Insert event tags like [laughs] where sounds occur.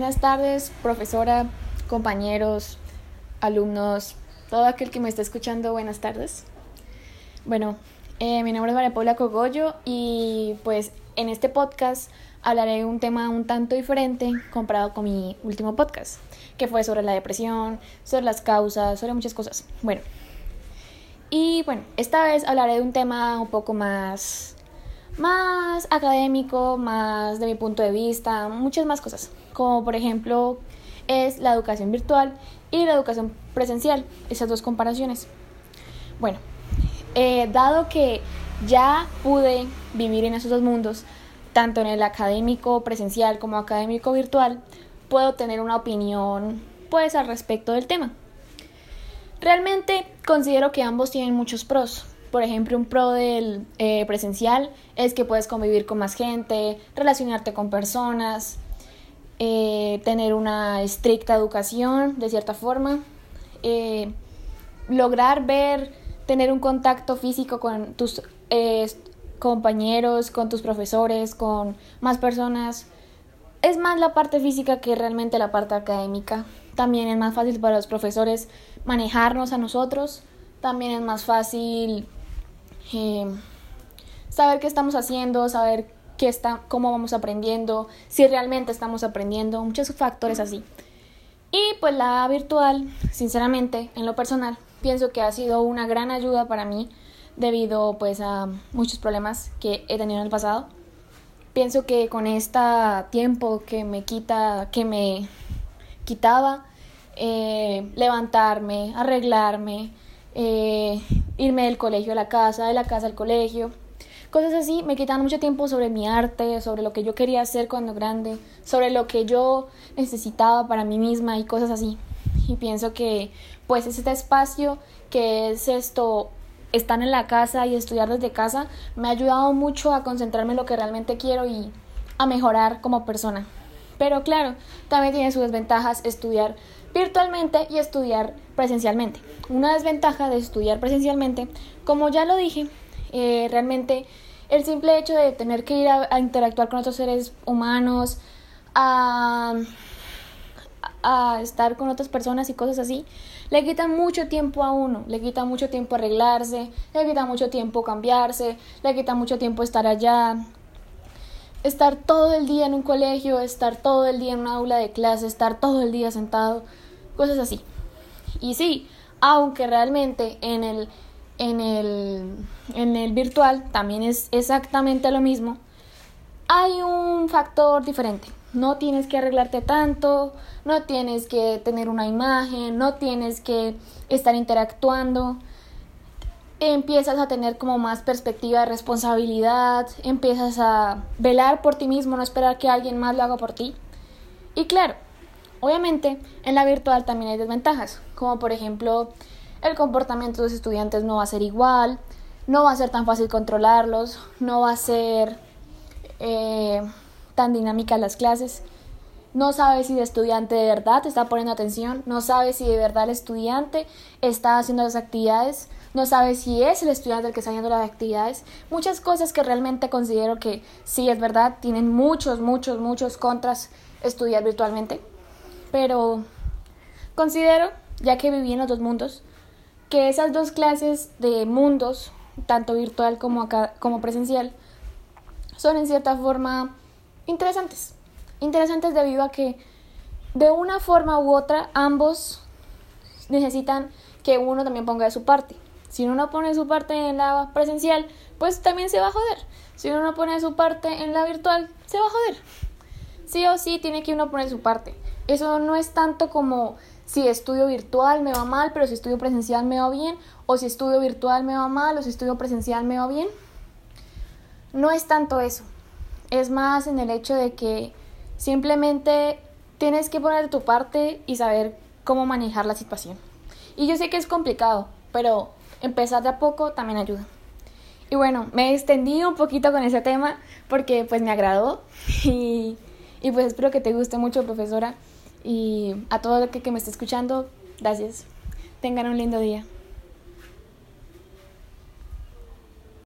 Buenas tardes, profesora, compañeros, alumnos, todo aquel que me esté escuchando, buenas tardes. Bueno, eh, mi nombre es María Paula Cogollo y pues en este podcast hablaré de un tema un tanto diferente comparado con mi último podcast, que fue sobre la depresión, sobre las causas, sobre muchas cosas. Bueno, y bueno, esta vez hablaré de un tema un poco más, más académico, más de mi punto de vista, muchas más cosas como por ejemplo es la educación virtual y la educación presencial, esas dos comparaciones. Bueno, eh, dado que ya pude vivir en esos dos mundos, tanto en el académico presencial como académico virtual, puedo tener una opinión pues al respecto del tema. Realmente considero que ambos tienen muchos pros. Por ejemplo, un pro del eh, presencial es que puedes convivir con más gente, relacionarte con personas, eh, tener una estricta educación de cierta forma, eh, lograr ver, tener un contacto físico con tus eh, compañeros, con tus profesores, con más personas. Es más la parte física que realmente la parte académica. También es más fácil para los profesores manejarnos a nosotros. También es más fácil saber qué estamos haciendo, saber qué está, cómo vamos aprendiendo, si realmente estamos aprendiendo, muchos factores así. Y pues la virtual, sinceramente, en lo personal, pienso que ha sido una gran ayuda para mí debido pues a muchos problemas que he tenido en el pasado. Pienso que con este tiempo que me quita, que me quitaba, eh, levantarme, arreglarme, eh, irme del colegio a la casa, de la casa al colegio, Cosas así me quitan mucho tiempo sobre mi arte, sobre lo que yo quería hacer cuando grande, sobre lo que yo necesitaba para mí misma y cosas así. Y pienso que pues este espacio que es esto, estar en la casa y estudiar desde casa, me ha ayudado mucho a concentrarme en lo que realmente quiero y a mejorar como persona. Pero claro, también tiene sus desventajas estudiar virtualmente y estudiar presencialmente. Una desventaja de estudiar presencialmente, como ya lo dije, eh, realmente el simple hecho de tener que ir a, interactuar con otros seres humanos, a, a, estar con otras personas y cosas así, le quita mucho tiempo a uno, le quita mucho tiempo arreglarse, le quita mucho tiempo cambiarse, le quita mucho tiempo estar allá, estar todo el día en un colegio, estar todo el día en una aula de clase, estar todo el día sentado, cosas así. Y sí, aunque realmente en el en el, en el virtual también es exactamente lo mismo, hay un factor diferente. No tienes que arreglarte tanto, no tienes que tener una imagen, no tienes que estar interactuando. Empiezas a tener como más perspectiva de responsabilidad, empiezas a velar por ti mismo, no esperar que alguien más lo haga por ti. Y claro, obviamente en la virtual también hay desventajas, como por ejemplo el comportamiento de los estudiantes no va a ser igual, no va a ser tan fácil controlarlos, no va a ser eh, tan dinámica las clases. No sabes si el estudiante de verdad está poniendo atención, no sabes si de verdad el estudiante está haciendo las actividades, no sabes si es el estudiante el que está haciendo las actividades. Muchas cosas que realmente considero que sí es verdad, tienen muchos, muchos, muchos contras estudiar virtualmente. Pero considero, ya que viví en los dos mundos, que esas dos clases de mundos, tanto virtual como, como presencial, son en cierta forma interesantes. Interesantes debido a que de una forma u otra ambos necesitan que uno también ponga de su parte. Si uno no pone su parte en la presencial, pues también se va a joder. Si uno no pone su parte en la virtual, se va a joder. Sí o sí tiene que uno poner su parte. Eso no es tanto como si estudio virtual me va mal, pero si estudio presencial me va bien, o si estudio virtual me va mal, o si estudio presencial me va bien. No es tanto eso, es más en el hecho de que simplemente tienes que poner tu parte y saber cómo manejar la situación. Y yo sé que es complicado, pero empezar de a poco también ayuda. Y bueno, me extendí un poquito con ese tema porque pues me agradó [laughs] y, y pues espero que te guste mucho, profesora. Y a todo el que, me esté escuchando, gracias. Tengan un lindo día.